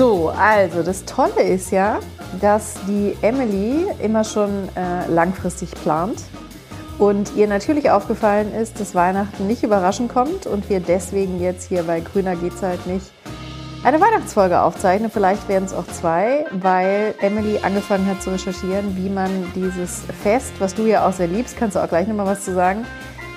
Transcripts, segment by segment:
So, also das Tolle ist ja, dass die Emily immer schon äh, langfristig plant und ihr natürlich aufgefallen ist, dass Weihnachten nicht überraschend kommt und wir deswegen jetzt hier bei Grüner geht's halt nicht eine Weihnachtsfolge aufzeichnen. Vielleicht werden es auch zwei, weil Emily angefangen hat zu recherchieren, wie man dieses Fest, was du ja auch sehr liebst, kannst du auch gleich nochmal was zu sagen,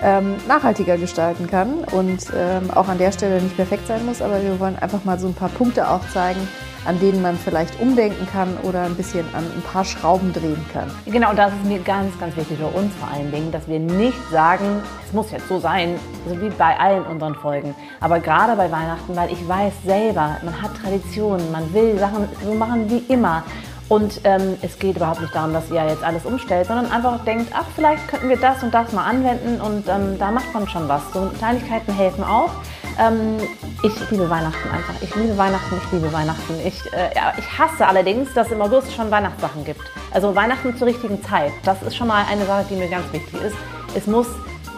ähm, nachhaltiger gestalten kann und ähm, auch an der Stelle nicht perfekt sein muss. Aber wir wollen einfach mal so ein paar Punkte aufzeigen, an denen man vielleicht umdenken kann oder ein bisschen an ein paar Schrauben drehen kann. Genau, das ist mir ganz, ganz wichtig für uns vor allen Dingen, dass wir nicht sagen, es muss jetzt so sein, so wie bei allen unseren Folgen. Aber gerade bei Weihnachten, weil ich weiß selber, man hat Traditionen, man will Sachen so machen wie immer. Und ähm, es geht überhaupt nicht darum, dass ihr jetzt alles umstellt, sondern einfach denkt, ach, vielleicht könnten wir das und das mal anwenden und ähm, da macht man schon was. So Kleinigkeiten helfen auch. Ähm, ich liebe Weihnachten einfach. Ich liebe Weihnachten, ich liebe Weihnachten. Ich, äh, ja, ich hasse allerdings, dass es im August schon Weihnachtssachen gibt. Also Weihnachten zur richtigen Zeit. Das ist schon mal eine Sache, die mir ganz wichtig ist. Es muss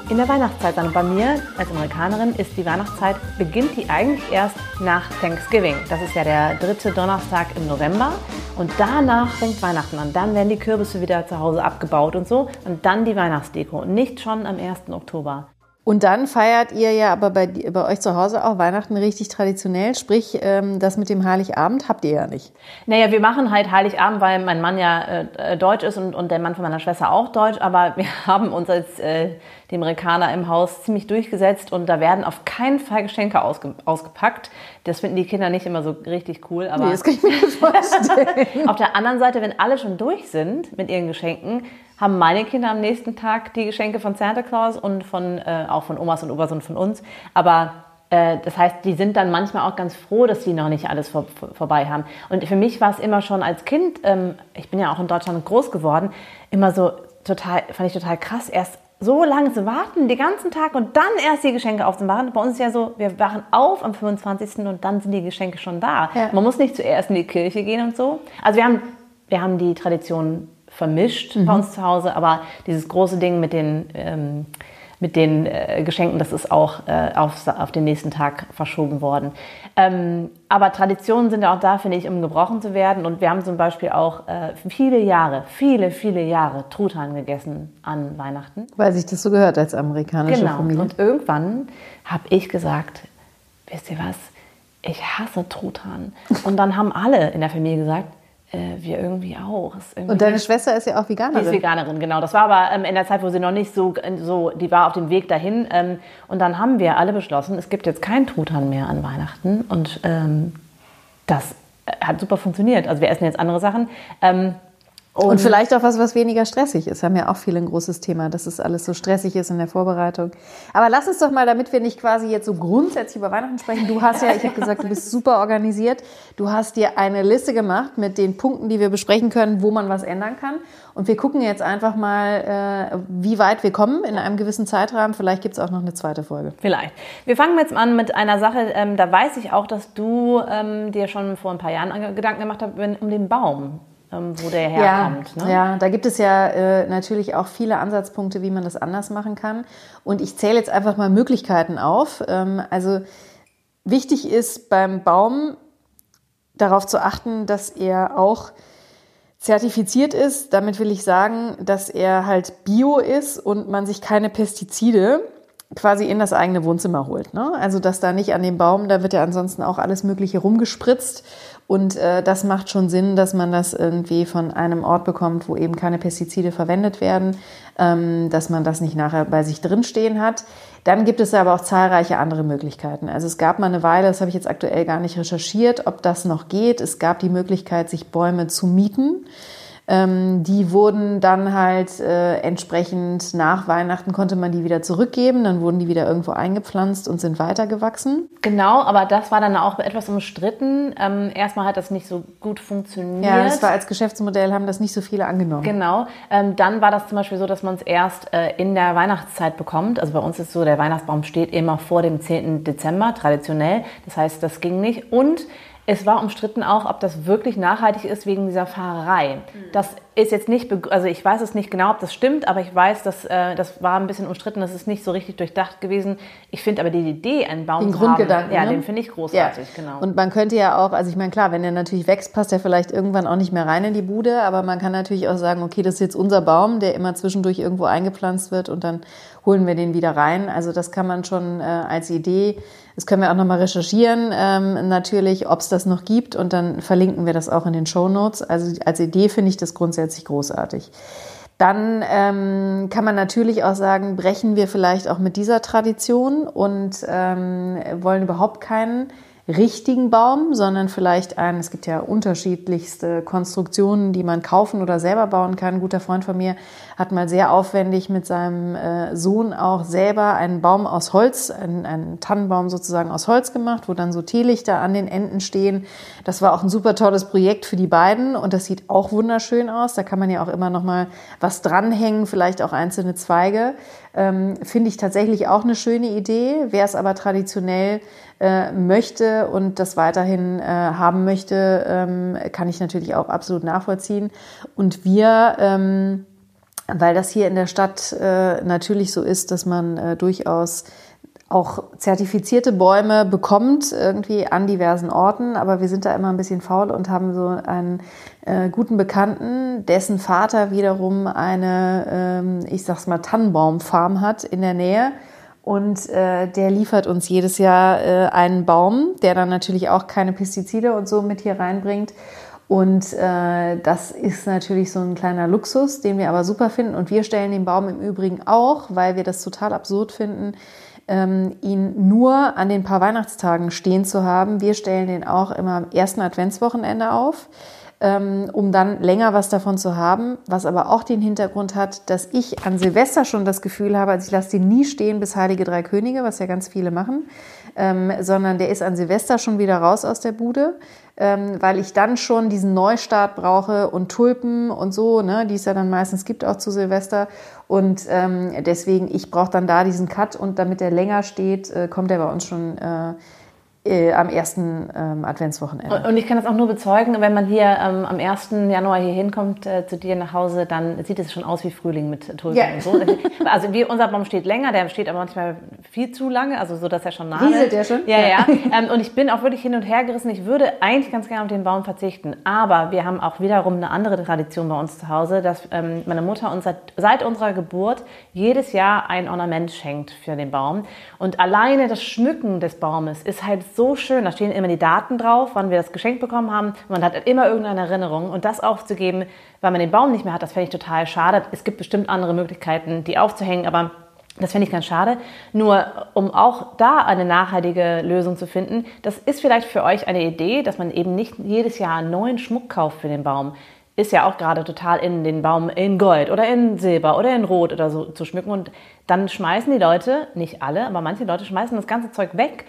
in der Weihnachtszeit sein. Und bei mir als Amerikanerin ist die Weihnachtszeit, beginnt die eigentlich erst nach Thanksgiving. Das ist ja der dritte Donnerstag im November. Und danach fängt Weihnachten an. Dann werden die Kürbisse wieder zu Hause abgebaut und so. Und dann die Weihnachtsdeko. Und nicht schon am 1. Oktober. Und dann feiert ihr ja aber bei, bei euch zu Hause auch Weihnachten richtig traditionell. Sprich, ähm, das mit dem Heiligabend habt ihr ja nicht. Naja, wir machen halt Heiligabend, weil mein Mann ja äh, deutsch ist und, und der Mann von meiner Schwester auch deutsch. Aber wir haben uns als äh, die Amerikaner im Haus ziemlich durchgesetzt und da werden auf keinen Fall Geschenke ausge, ausgepackt. Das finden die Kinder nicht immer so richtig cool. Aber nee, das kann ich mir vorstellen. auf der anderen Seite, wenn alle schon durch sind mit ihren Geschenken, haben meine Kinder am nächsten Tag die Geschenke von Santa Claus und von, äh, auch von Omas und Opas und von uns. Aber äh, das heißt, die sind dann manchmal auch ganz froh, dass sie noch nicht alles vor, vor, vorbei haben. Und für mich war es immer schon als Kind, ähm, ich bin ja auch in Deutschland groß geworden, immer so total, fand ich total krass, erst so lange zu warten, den ganzen Tag und dann erst die Geschenke aufzumachen. Bei uns ist ja so, wir wachen auf am 25. und dann sind die Geschenke schon da. Ja. Man muss nicht zuerst in die Kirche gehen und so. Also wir haben, wir haben die Tradition vermischt mhm. bei uns zu Hause, aber dieses große Ding mit den, ähm, mit den äh, Geschenken, das ist auch äh, auf, auf den nächsten Tag verschoben worden. Ähm, aber Traditionen sind ja auch da, finde ich, um gebrochen zu werden. Und wir haben zum Beispiel auch äh, viele Jahre, viele, viele Jahre Truthahn gegessen an Weihnachten. Weil sich das so gehört als amerikanische genau. Familie. Und irgendwann habe ich gesagt, wisst ihr was, ich hasse Truthahn. Und dann haben alle in der Familie gesagt, äh, wir irgendwie auch. Irgendwie und deine Schwester ist ja auch Veganerin. Die ist Veganerin, genau. Das war aber ähm, in der Zeit, wo sie noch nicht so, so, die war auf dem Weg dahin. Ähm, und dann haben wir alle beschlossen, es gibt jetzt keinen Truthahn mehr an Weihnachten. Und ähm, das hat super funktioniert. Also wir essen jetzt andere Sachen. Ähm, und, und, vielleicht auch was, was weniger stressig ist. Haben ja auch viele ein großes Thema, dass es alles so stressig ist in der Vorbereitung. Aber lass uns doch mal, damit wir nicht quasi jetzt so grundsätzlich über Weihnachten sprechen. Du hast ja, ich habe gesagt, du bist super organisiert. Du hast dir eine Liste gemacht mit den Punkten, die wir besprechen können, wo man was ändern kann. Und wir gucken jetzt einfach mal, äh, wie weit wir kommen in einem gewissen Zeitrahmen. Vielleicht gibt es auch noch eine zweite Folge. Vielleicht. Wir fangen jetzt an mit einer Sache, ähm, da weiß ich auch, dass du ähm, dir schon vor ein paar Jahren Gedanken gemacht hast, um den Baum wo der herkommt. Ja, ne? ja, da gibt es ja äh, natürlich auch viele Ansatzpunkte, wie man das anders machen kann. Und ich zähle jetzt einfach mal Möglichkeiten auf. Ähm, also wichtig ist beim Baum darauf zu achten, dass er auch zertifiziert ist. Damit will ich sagen, dass er halt bio ist und man sich keine Pestizide quasi in das eigene Wohnzimmer holt. Ne? Also dass da nicht an dem Baum, da wird ja ansonsten auch alles Mögliche rumgespritzt und äh, das macht schon Sinn, dass man das irgendwie von einem Ort bekommt, wo eben keine Pestizide verwendet werden, ähm, dass man das nicht nachher bei sich drinstehen hat. Dann gibt es aber auch zahlreiche andere Möglichkeiten. Also es gab mal eine Weile, das habe ich jetzt aktuell gar nicht recherchiert, ob das noch geht. Es gab die Möglichkeit, sich Bäume zu mieten. Ähm, die wurden dann halt äh, entsprechend nach Weihnachten konnte man die wieder zurückgeben, dann wurden die wieder irgendwo eingepflanzt und sind weitergewachsen. Genau, aber das war dann auch etwas umstritten. Ähm, erstmal hat das nicht so gut funktioniert. Ja, das war als Geschäftsmodell, haben das nicht so viele angenommen. Genau. Ähm, dann war das zum Beispiel so, dass man es erst äh, in der Weihnachtszeit bekommt. Also bei uns ist so, der Weihnachtsbaum steht immer vor dem 10. Dezember, traditionell. Das heißt, das ging nicht. Und Es war umstritten auch, ob das wirklich nachhaltig ist wegen dieser Fahrerei. Das ist jetzt nicht, also ich weiß es nicht genau, ob das stimmt, aber ich weiß, dass äh, das war ein bisschen umstritten, das ist nicht so richtig durchdacht gewesen. Ich finde aber die Idee, einen Baum Den zu Grundgedanken, haben, ja, ne? den finde ich großartig, Ja. genau. Und man könnte ja auch, also ich meine, klar, wenn der natürlich wächst, passt er vielleicht irgendwann auch nicht mehr rein in die Bude, aber man kann natürlich auch sagen, okay, das ist jetzt unser Baum, der immer zwischendurch irgendwo eingepflanzt wird und dann holen wir den wieder rein. Also das kann man schon äh, als Idee, das können wir auch nochmal recherchieren, ähm, natürlich, ob es das noch gibt und dann verlinken wir das auch in den Show Notes. Also als Idee finde ich das grundsätzlich großartig. Dann ähm, kann man natürlich auch sagen, brechen wir vielleicht auch mit dieser Tradition und ähm, wollen überhaupt keinen richtigen Baum, sondern vielleicht einen, es gibt ja unterschiedlichste Konstruktionen, die man kaufen oder selber bauen kann. Ein guter Freund von mir hat mal sehr aufwendig mit seinem äh, Sohn auch selber einen Baum aus Holz, einen, einen Tannenbaum sozusagen aus Holz gemacht, wo dann so Teelichter an den Enden stehen. Das war auch ein super tolles Projekt für die beiden und das sieht auch wunderschön aus. Da kann man ja auch immer noch mal was dranhängen, vielleicht auch einzelne Zweige. Ähm, Finde ich tatsächlich auch eine schöne Idee. Wer es aber traditionell äh, möchte und das weiterhin äh, haben möchte, ähm, kann ich natürlich auch absolut nachvollziehen. Und wir, ähm, weil das hier in der Stadt äh, natürlich so ist, dass man äh, durchaus auch zertifizierte Bäume bekommt, irgendwie an diversen Orten. Aber wir sind da immer ein bisschen faul und haben so einen äh, guten Bekannten, dessen Vater wiederum eine, ähm, ich sag's mal, Tannenbaumfarm hat in der Nähe. Und äh, der liefert uns jedes Jahr äh, einen Baum, der dann natürlich auch keine Pestizide und so mit hier reinbringt. Und äh, das ist natürlich so ein kleiner Luxus, den wir aber super finden. Und wir stellen den Baum im Übrigen auch, weil wir das total absurd finden, ähm, ihn nur an den paar Weihnachtstagen stehen zu haben. Wir stellen den auch immer am ersten Adventswochenende auf um dann länger was davon zu haben, was aber auch den Hintergrund hat, dass ich an Silvester schon das Gefühl habe, also ich lasse den nie stehen bis Heilige Drei Könige, was ja ganz viele machen, ähm, sondern der ist an Silvester schon wieder raus aus der Bude, ähm, weil ich dann schon diesen Neustart brauche und Tulpen und so, ne, die es ja dann meistens gibt auch zu Silvester. Und ähm, deswegen, ich brauche dann da diesen Cut und damit der länger steht, äh, kommt er bei uns schon äh, äh, am ersten ähm, Adventswochenende. Und ich kann das auch nur bezeugen, wenn man hier ähm, am 1. Januar hier hinkommt äh, zu dir nach Hause, dann sieht es schon aus wie Frühling mit Tulpen Ja. und so. Also wie, unser Baum steht länger, der steht aber manchmal viel zu lange, also so, dass er schon nahe Rieselt der schon? Ja, Ja. ja. Ähm, und ich bin auch wirklich hin und her gerissen. Ich würde eigentlich ganz gerne auf den Baum verzichten. Aber wir haben auch wiederum eine andere Tradition bei uns zu Hause, dass ähm, meine Mutter uns seit, seit unserer Geburt jedes Jahr ein Ornament schenkt für den Baum. Und alleine das Schmücken des Baumes ist halt so schön. Da stehen immer die Daten drauf, wann wir das geschenkt bekommen haben. Man hat immer irgendeine Erinnerung. Und das aufzugeben, weil man den Baum nicht mehr hat, das fände ich total schade. Es gibt bestimmt andere Möglichkeiten, die aufzuhängen, aber das finde ich ganz schade. Nur um auch da eine nachhaltige Lösung zu finden, das ist vielleicht für euch eine Idee, dass man eben nicht jedes Jahr neuen Schmuck kauft für den Baum. Ist ja auch gerade total in den Baum in Gold oder in Silber oder in Rot oder so zu schmücken. Und dann schmeißen die Leute, nicht alle, aber manche Leute schmeißen das ganze Zeug weg,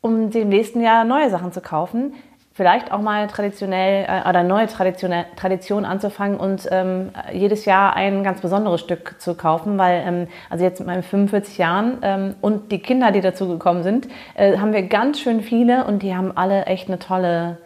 um im nächsten Jahr neue Sachen zu kaufen. Vielleicht auch mal traditionell äh, oder neue traditionell, Tradition anzufangen und ähm, jedes Jahr ein ganz besonderes Stück zu kaufen, weil ähm, also jetzt mit meinen 45 Jahren ähm, und die Kinder, die dazu gekommen sind, äh, haben wir ganz schön viele und die haben alle echt eine tolle,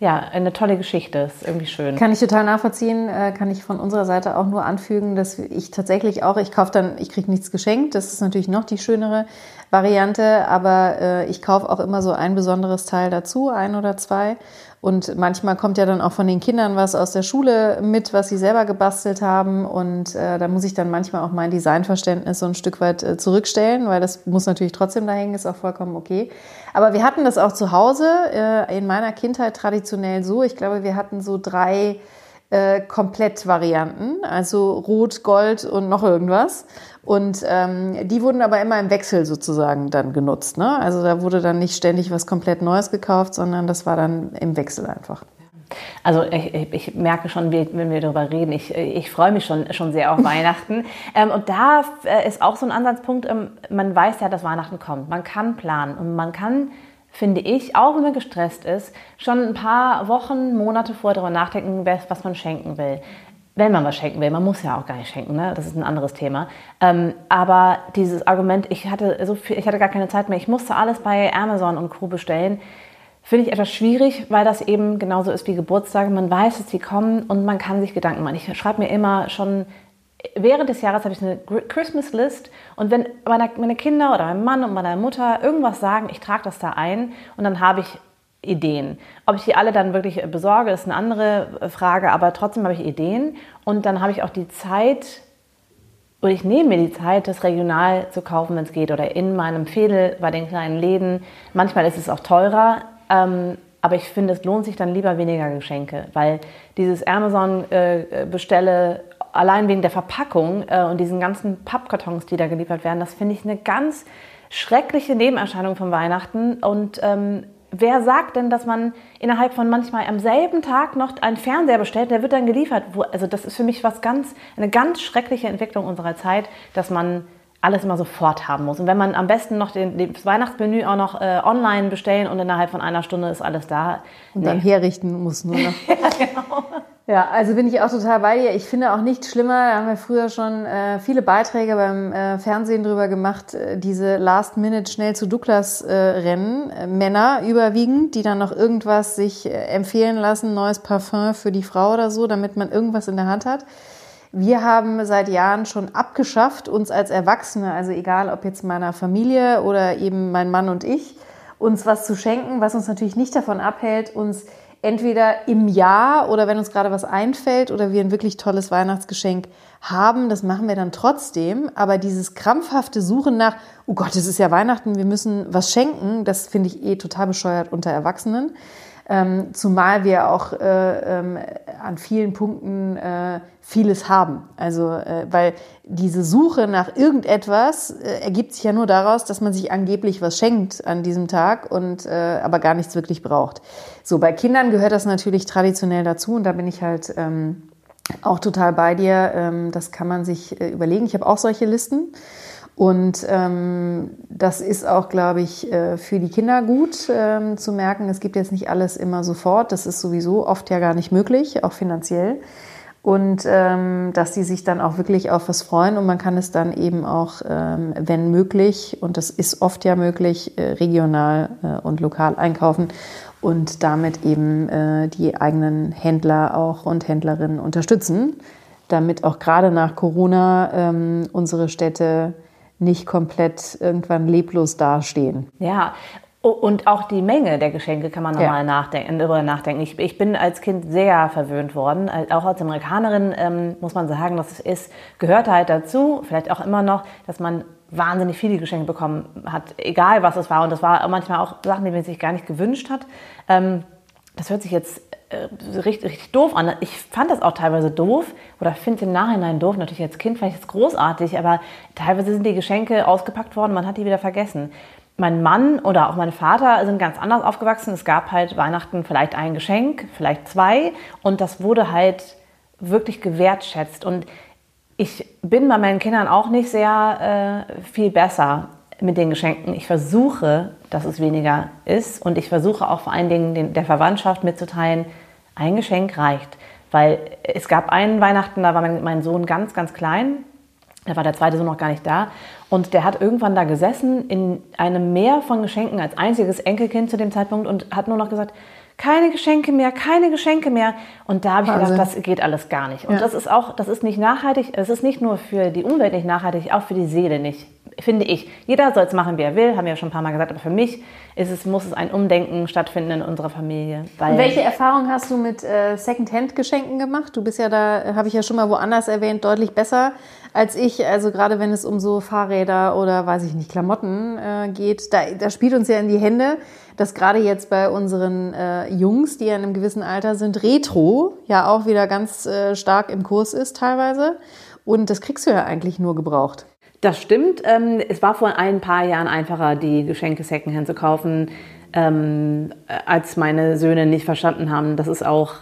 ja, eine tolle Geschichte. Ist irgendwie schön. Kann ich total nachvollziehen, äh, kann ich von unserer Seite auch nur anfügen, dass ich tatsächlich auch, ich kaufe dann, ich kriege nichts geschenkt, das ist natürlich noch die schönere Variante, aber äh, ich kaufe auch immer so ein besonderes Teil dazu, ein oder zwei. Und manchmal kommt ja dann auch von den Kindern was aus der Schule mit, was sie selber gebastelt haben. Und äh, da muss ich dann manchmal auch mein Designverständnis so ein Stück weit äh, zurückstellen, weil das muss natürlich trotzdem da hängen, ist auch vollkommen okay. Aber wir hatten das auch zu Hause äh, in meiner Kindheit traditionell so. Ich glaube, wir hatten so drei äh, Komplettvarianten, also Rot, Gold und noch irgendwas. Und ähm, die wurden aber immer im Wechsel sozusagen dann genutzt. Ne? Also da wurde dann nicht ständig was komplett Neues gekauft, sondern das war dann im Wechsel einfach. Also ich, ich, merke schon, wenn wir darüber reden, ich, ich freue mich schon, schon sehr auf Weihnachten. Ähm, und da äh, ist auch so ein Ansatzpunkt, ähm, man weiß ja, dass Weihnachten kommt. Man kann planen und man kann, finde ich, auch wenn man gestresst ist, schon ein paar Wochen, Monate vorher darüber nachdenken, was man schenken will. Wenn man was schenken will, man muss ja auch gar nicht schenken, ne? das ist ein anderes Thema. Ähm, aber dieses Argument, ich hatte, so viel, ich hatte gar keine Zeit mehr, ich musste alles bei Amazon und Co. bestellen, finde ich etwas schwierig, weil das eben genauso ist wie Geburtstage. Man weiß, dass sie kommen und man kann sich Gedanken machen. Ich schreibe mir immer schon während des Jahres habe ich eine Christmas List und wenn meine, meine Kinder oder mein Mann und meine Mutter irgendwas sagen, ich trage das da ein und dann habe ich Ideen. Ob ich die alle dann wirklich besorge, ist eine andere Frage, aber trotzdem habe ich Ideen und dann habe ich auch die Zeit, oder ich nehme mir die Zeit, das regional zu kaufen, wenn es geht, oder in meinem Fädel bei den kleinen Läden. Manchmal ist es auch teurer, ähm, aber ich finde, es lohnt sich dann lieber weniger Geschenke, weil dieses Amazon-Bestelle äh, allein wegen der Verpackung äh, und diesen ganzen Pappkartons, die da geliefert werden, das finde ich eine ganz schreckliche Nebenerscheinung von Weihnachten. Und ähm, wer sagt denn, dass man innerhalb von manchmal am selben Tag noch einen Fernseher bestellt, der wird dann geliefert? Wo, also das ist für mich was ganz, eine ganz schreckliche Entwicklung unserer Zeit, dass man alles immer sofort haben muss. Und wenn man am besten noch den, das Weihnachtsmenü auch noch äh, online bestellen und innerhalb von einer Stunde ist alles da. Und nee. dann herrichten muss nur noch. ja, genau. Ja, also bin ich auch total bei dir. Ich finde auch nichts schlimmer. Da haben wir früher schon äh, viele Beiträge beim äh, Fernsehen drüber gemacht. Äh, diese Last-Minute schnell zu Douglas-Rennen. Äh, Männer überwiegend, die dann noch irgendwas sich äh, empfehlen lassen, neues Parfum für die Frau oder so, damit man irgendwas in der Hand hat. Wir haben seit Jahren schon abgeschafft, uns als Erwachsene, also egal ob jetzt meiner Familie oder eben mein Mann und ich, uns was zu schenken, was uns natürlich nicht davon abhält, uns entweder im Jahr oder wenn uns gerade was einfällt oder wir ein wirklich tolles Weihnachtsgeschenk haben, das machen wir dann trotzdem. Aber dieses krampfhafte Suchen nach, oh Gott, es ist ja Weihnachten, wir müssen was schenken, das finde ich eh total bescheuert unter Erwachsenen. Ähm, zumal wir auch äh, ähm, an vielen Punkten äh, vieles haben. Also, äh, weil diese Suche nach irgendetwas äh, ergibt sich ja nur daraus, dass man sich angeblich was schenkt an diesem Tag und äh, aber gar nichts wirklich braucht. So, bei Kindern gehört das natürlich traditionell dazu und da bin ich halt ähm, auch total bei dir. Ähm, das kann man sich äh, überlegen. Ich habe auch solche Listen. Und ähm, das ist auch, glaube ich, äh, für die Kinder gut ähm, zu merken, es gibt jetzt nicht alles immer sofort. Das ist sowieso oft ja gar nicht möglich, auch finanziell. Und ähm, dass sie sich dann auch wirklich auf was freuen und man kann es dann eben auch, ähm, wenn möglich, und das ist oft ja möglich, äh, regional äh, und lokal einkaufen und damit eben äh, die eigenen Händler auch und Händlerinnen unterstützen, damit auch gerade nach Corona ähm, unsere Städte nicht komplett irgendwann leblos dastehen. Ja, und auch die Menge der Geschenke kann man nochmal ja. nachdenken, darüber nachdenken. Ich, ich, bin als Kind sehr verwöhnt worden. Auch als Amerikanerin ähm, muss man sagen, das ist, gehört halt dazu, vielleicht auch immer noch, dass man wahnsinnig viele Geschenke bekommen hat, egal was es war. Und das war manchmal auch Sachen, die man sich gar nicht gewünscht hat. Ähm, das hört sich jetzt äh, richtig, richtig doof an. Ich fand das auch teilweise doof oder finde im Nachhinein doof. Natürlich als Kind fand ich es großartig, aber teilweise sind die Geschenke ausgepackt worden, man hat die wieder vergessen. Mein Mann oder auch mein Vater sind ganz anders aufgewachsen. Es gab halt Weihnachten vielleicht ein Geschenk, vielleicht zwei und das wurde halt wirklich gewertschätzt. Und ich bin bei meinen Kindern auch nicht sehr äh, viel besser mit den Geschenken. Ich versuche, dass es weniger ist und ich versuche auch vor allen Dingen den, der Verwandtschaft mitzuteilen, ein Geschenk reicht. Weil es gab einen Weihnachten, da war mein, mein Sohn ganz, ganz klein. Da war der zweite Sohn noch gar nicht da. Und der hat irgendwann da gesessen in einem Meer von Geschenken als einziges Enkelkind zu dem Zeitpunkt und hat nur noch gesagt, keine Geschenke mehr, keine Geschenke mehr. Und da habe ich Wahnsinn. gedacht, das geht alles gar nicht. Und ja. das ist auch, das ist nicht nachhaltig, es ist nicht nur für die Umwelt nicht nachhaltig, auch für die Seele nicht finde ich. Jeder soll es machen, wie er will, haben wir ja schon ein paar Mal gesagt, aber für mich ist es, muss es ein Umdenken stattfinden in unserer Familie. Welche Erfahrungen hast du mit äh, Second-Hand-Geschenken gemacht? Du bist ja da, habe ich ja schon mal woanders erwähnt, deutlich besser als ich. Also gerade wenn es um so Fahrräder oder, weiß ich nicht, Klamotten äh, geht, da, da spielt uns ja in die Hände, dass gerade jetzt bei unseren äh, Jungs, die ja in einem gewissen Alter sind, Retro ja auch wieder ganz äh, stark im Kurs ist teilweise. Und das kriegst du ja eigentlich nur gebraucht. Das stimmt. Ähm, es war vor ein paar Jahren einfacher, die Geschenke Secondhand zu kaufen, ähm, als meine Söhne nicht verstanden haben, dass es auch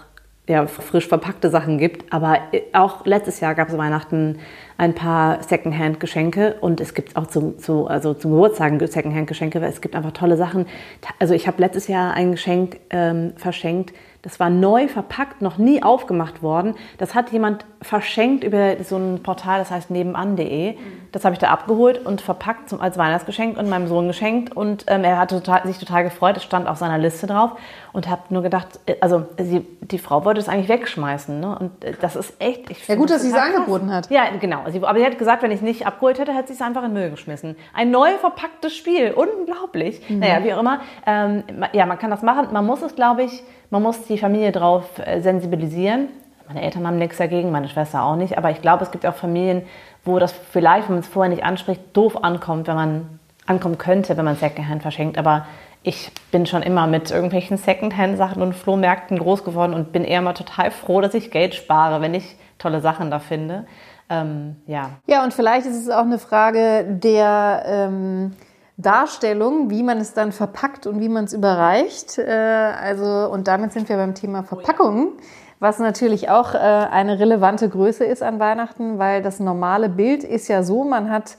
ja, frisch verpackte Sachen gibt. Aber äh, auch letztes Jahr gab es Weihnachten ein paar Secondhand-Geschenke und es gibt auch zum, zu, also zum Geburtstag Secondhand-Geschenke, weil es gibt einfach tolle Sachen. Also ich habe letztes Jahr ein Geschenk ähm, verschenkt, das war neu verpackt, noch nie aufgemacht worden. Das hat jemand verschenkt über so ein Portal, das heißt nebenan.de. Das habe ich da abgeholt und verpackt zum, als Weihnachtsgeschenk und meinem Sohn geschenkt. Und ähm, er hat total, sich total gefreut. Es stand auf seiner Liste drauf. Und habe nur gedacht, äh, also sie, die Frau wollte es eigentlich wegschmeißen. Ne? Und äh, das ist echt. Ich ja, gut, dass sie es angeboten hat. Ja, genau. Sie, aber sie hat gesagt, wenn ich es nicht abgeholt hätte, hätte sie es einfach in den Müll geschmissen. Ein neu verpacktes Spiel. Unglaublich. Mhm. Naja, wie auch immer. Ähm, ja, man kann das machen. Man muss es, glaube ich, man muss die Familie darauf äh, sensibilisieren. Meine Eltern haben nichts dagegen, meine Schwester auch nicht. Aber ich glaube, es gibt auch Familien, wo das vielleicht, wenn man es vorher nicht anspricht, doof ankommt, wenn man ankommen könnte, wenn man Secondhand verschenkt. Aber ich bin schon immer mit irgendwelchen Secondhand-Sachen und Flohmärkten groß geworden und bin eher mal total froh, dass ich Geld spare, wenn ich tolle Sachen da finde. Ähm, ja. Ja, und vielleicht ist es auch eine Frage der ähm, Darstellung, wie man es dann verpackt und wie man es überreicht. Äh, also, und damit sind wir beim Thema Verpackung, was natürlich auch äh, eine relevante Größe ist an Weihnachten, weil das normale Bild ist ja so, man hat,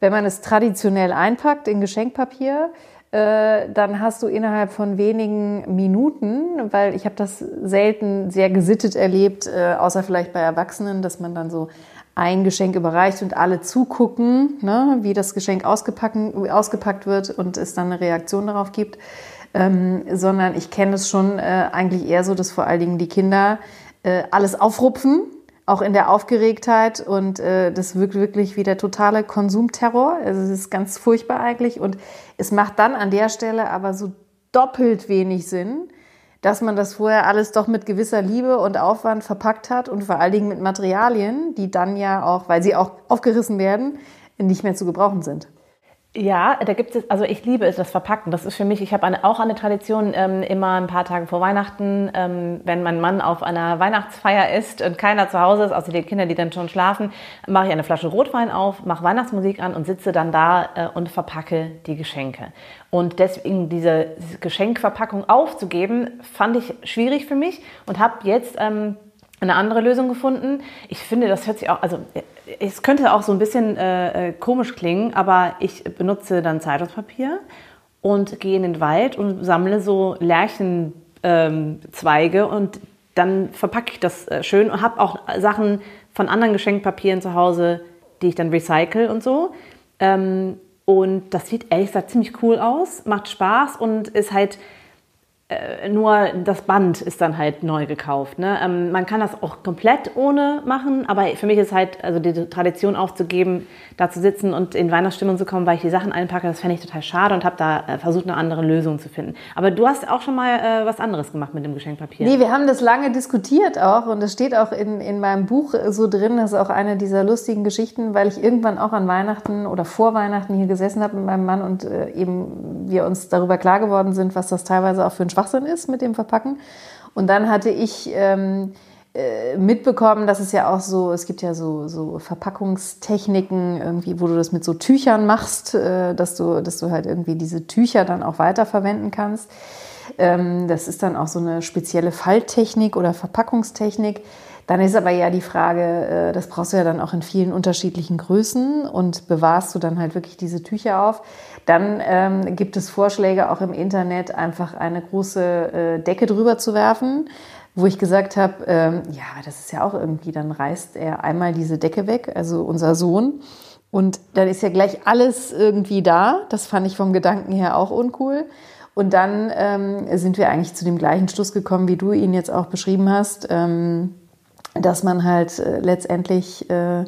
wenn man es traditionell einpackt in Geschenkpapier, äh, dann hast du innerhalb von wenigen Minuten, weil ich habe das selten sehr gesittet erlebt, äh, außer vielleicht bei Erwachsenen, dass man dann so ein Geschenk überreicht und alle zugucken, ne, wie das Geschenk ausgepackt wird und es dann eine Reaktion darauf gibt. Ähm, sondern ich kenne es schon äh, eigentlich eher so, dass vor allen Dingen die Kinder äh, alles aufrupfen, auch in der Aufgeregtheit und äh, das wirkt wirklich wie der totale Konsumterror. Also es ist ganz furchtbar eigentlich und es macht dann an der Stelle aber so doppelt wenig Sinn, dass man das vorher alles doch mit gewisser Liebe und Aufwand verpackt hat und vor allen Dingen mit Materialien, die dann ja auch, weil sie auch aufgerissen werden, nicht mehr zu gebrauchen sind. Ja, da gibt es, also ich liebe es, das Verpacken. Das ist für mich, ich habe eine, auch eine Tradition, ähm, immer ein paar Tage vor Weihnachten, ähm, wenn mein Mann auf einer Weihnachtsfeier ist und keiner zu Hause ist, außer die Kinder, die dann schon schlafen, mache ich eine Flasche Rotwein auf, mache Weihnachtsmusik an und sitze dann da äh, und verpacke die Geschenke. Und deswegen diese Geschenkverpackung aufzugeben, fand ich schwierig für mich und habe jetzt ähm, eine andere Lösung gefunden. Ich finde, das hört sich auch, also es könnte auch so ein bisschen äh, äh, komisch klingen, aber ich benutze dann Zeitungspapier und gehe in den Wald und sammle so Lärchenzweige ähm, und dann verpacke ich das äh, schön und habe auch Sachen von anderen Geschenkpapieren zu Hause, die ich dann recycle und so. Ähm, und das sieht ehrlich gesagt ziemlich cool aus, macht Spaß und ist halt äh, nur das Band ist dann halt neu gekauft. Ne? Ähm, man kann das auch komplett ohne machen, aber für mich ist halt, also die Tradition aufzugeben, da zu sitzen und in Weihnachtsstimmung zu kommen, weil ich die Sachen einpacke, das fände ich total schade und habe da äh, versucht, eine andere Lösung zu finden. Aber du hast auch schon mal äh, was anderes gemacht mit dem Geschenkpapier. Nee, wir haben das lange diskutiert auch und das steht auch in, in meinem Buch so drin, das ist auch eine dieser lustigen Geschichten, weil ich irgendwann auch an Weihnachten oder vor Weihnachten hier gesessen habe mit meinem Mann und äh, eben wir uns darüber klar geworden sind, was das teilweise auch für ein Schwachsinn ist mit dem Verpacken. Und dann hatte ich ähm, äh, mitbekommen, dass es ja auch so, es gibt ja so, so Verpackungstechniken, irgendwie, wo du das mit so Tüchern machst, äh, dass, du, dass du halt irgendwie diese Tücher dann auch weiterverwenden kannst. Ähm, das ist dann auch so eine spezielle Falttechnik oder Verpackungstechnik. Dann ist aber ja die Frage, äh, das brauchst du ja dann auch in vielen unterschiedlichen Größen und bewahrst du dann halt wirklich diese Tücher auf. Dann ähm, gibt es Vorschläge auch im Internet, einfach eine große äh, Decke drüber zu werfen, wo ich gesagt habe, ähm, ja, das ist ja auch irgendwie, dann reißt er einmal diese Decke weg, also unser Sohn. Und dann ist ja gleich alles irgendwie da. Das fand ich vom Gedanken her auch uncool. Und dann ähm, sind wir eigentlich zu dem gleichen Schluss gekommen, wie du ihn jetzt auch beschrieben hast. Ähm, dass man halt äh, letztendlich äh,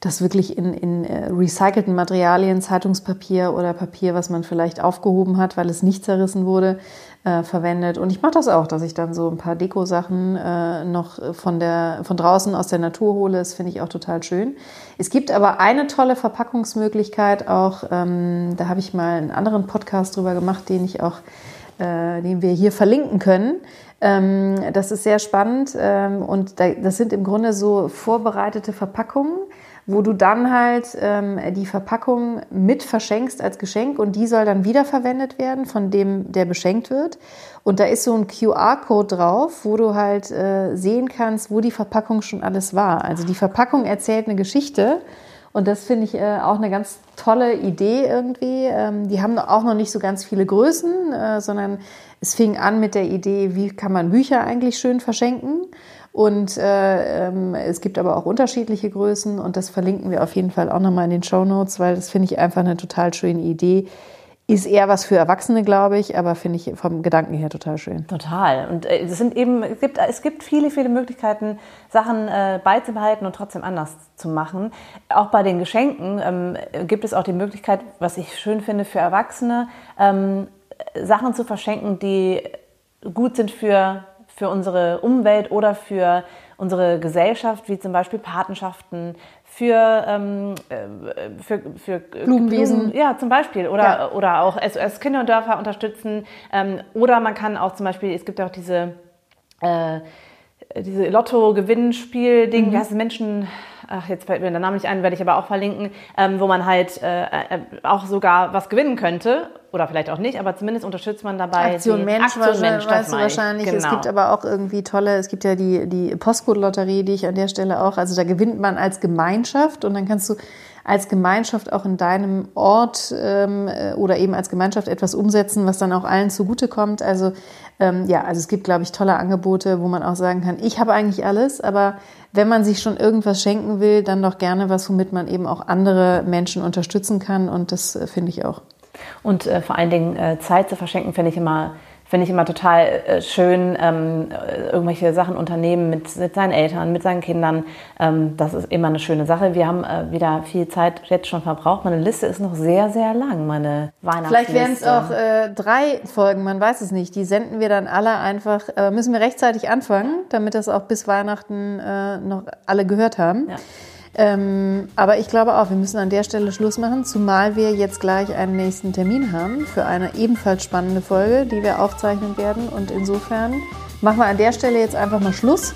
das wirklich in, in äh, recycelten Materialien, Zeitungspapier oder Papier, was man vielleicht aufgehoben hat, weil es nicht zerrissen wurde, äh, verwendet. Und ich mache das auch, dass ich dann so ein paar Deko-Sachen äh, noch von, der, von draußen aus der Natur hole. Das finde ich auch total schön. Es gibt aber eine tolle Verpackungsmöglichkeit auch, ähm, da habe ich mal einen anderen Podcast drüber gemacht, den ich auch, äh, den wir hier verlinken können. Ähm, das ist sehr spannend ähm, und das sind im Grunde so vorbereitete Verpackungen, wo du dann halt ähm, die Verpackung mit verschenkst als Geschenk und die soll dann wiederverwendet werden von dem, der beschenkt wird. Und da ist so ein QR-Code drauf, wo du halt äh, sehen kannst, wo die Verpackung schon alles war. Also die Verpackung erzählt eine Geschichte. Und das finde ich äh, auch eine ganz tolle Idee irgendwie. Ähm, die haben auch noch nicht so ganz viele Größen, äh, sondern es fing an mit der Idee, wie kann man Bücher eigentlich schön verschenken. Und äh, ähm, es gibt aber auch unterschiedliche Größen und das verlinken wir auf jeden Fall auch nochmal in den Show Notes, weil das finde ich einfach eine total schöne Idee. Ist eher was für Erwachsene, glaube ich, aber finde ich vom Gedanken her total schön. Total. Und äh, es sind eben, es gibt, es gibt viele, viele Möglichkeiten, Sachen äh, beizubehalten und trotzdem anders zu machen. Auch bei den Geschenken ähm, gibt es auch die Möglichkeit, was ich schön finde für Erwachsene, ähm, Sachen zu verschenken, die gut sind für für unsere Umwelt oder für unsere Gesellschaft, wie zum Beispiel Patenschaften, für, ähm, äh, für, für Blumenwesen. Blumen, ja, zum Beispiel. Oder, ja. oder auch SOS Kinderdörfer unterstützen. Ähm, oder man kann auch zum Beispiel, es gibt ja auch diese, äh, diese Lotto-Gewinnspiel-Ding, mhm. wie heißt es, Menschen, ach, jetzt fällt mir der Name nicht ein, werde ich aber auch verlinken, ähm, wo man halt äh, äh, auch sogar was gewinnen könnte oder vielleicht auch nicht, aber zumindest unterstützt man dabei Aktion Mensch, Aktion Mensch, weißt du wahrscheinlich. Genau. Es gibt aber auch irgendwie tolle, es gibt ja die, die Postcode-Lotterie, die ich an der Stelle auch, also da gewinnt man als Gemeinschaft und dann kannst du als Gemeinschaft auch in deinem Ort ähm, äh, oder eben als Gemeinschaft etwas umsetzen, was dann auch allen zugutekommt. Also ähm, ja, also es gibt, glaube ich, tolle Angebote, wo man auch sagen kann, ich habe eigentlich alles, aber wenn man sich schon irgendwas schenken will, dann doch gerne was, womit man eben auch andere Menschen unterstützen kann und das äh, finde ich auch. Und äh, vor allen Dingen äh, Zeit zu verschenken, finde ich immer finde ich immer total äh, schön, ähm, irgendwelche Sachen unternehmen mit, mit, seinen Eltern, mit seinen Kindern. Ähm, das ist immer eine schöne Sache. Wir haben äh, wieder viel Zeit jetzt schon verbraucht. Meine Liste ist noch sehr, sehr lang, meine Weihnachtsliste. Vielleicht werden es auch äh, drei Folgen, man weiß es nicht. Die senden wir dann alle einfach, äh, müssen wir rechtzeitig anfangen, damit das auch bis Weihnachten äh, noch alle gehört haben. Ja. Ähm, aber ich glaube auch, wir müssen an der Stelle Schluss machen, zumal wir jetzt gleich einen nächsten Termin haben für eine ebenfalls spannende Folge, die wir aufzeichnen werden. Und insofern machen wir an der Stelle jetzt einfach mal Schluss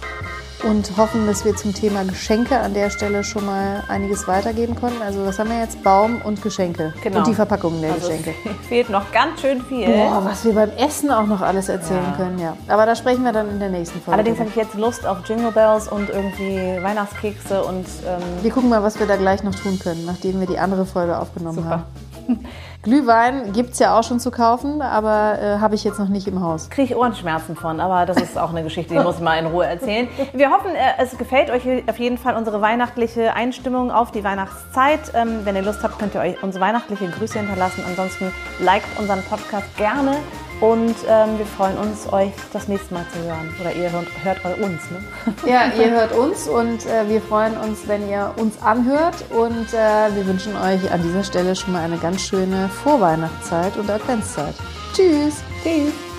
und hoffen, dass wir zum Thema Geschenke an der Stelle schon mal einiges weitergeben konnten. Also was haben wir jetzt? Baum und Geschenke. Genau. Und die Verpackungen der also Geschenke. fehlt noch ganz schön viel. Boah, was wir beim Essen auch noch alles erzählen ja. können, ja. Aber da sprechen wir dann in der nächsten Folge. Allerdings habe ich jetzt Lust auf Jingle Bells und irgendwie Weihnachtskekse und... Ähm wir gucken mal, was wir da gleich noch tun können, nachdem wir die andere Folge aufgenommen Super. haben. Glühwein gibt es ja auch schon zu kaufen, aber äh, habe ich jetzt noch nicht im Haus. Kriege ich Ohrenschmerzen von, aber das ist auch eine Geschichte, die muss ich mal in Ruhe erzählen. Wir hoffen, äh, es gefällt euch auf jeden Fall unsere weihnachtliche Einstimmung auf die Weihnachtszeit. Ähm, wenn ihr Lust habt, könnt ihr euch unsere weihnachtliche Grüße hinterlassen. Ansonsten liked unseren Podcast gerne und ähm, wir freuen uns, euch das nächste Mal zu hören. Oder ihr hört, hört uns, ne? Ja, ihr hört uns und äh, wir freuen uns, wenn ihr uns anhört. Und äh, wir wünschen euch an dieser Stelle schon mal eine ganz schöne Vorweihnachtszeit und Adventszeit. Tschüss! Tschüss!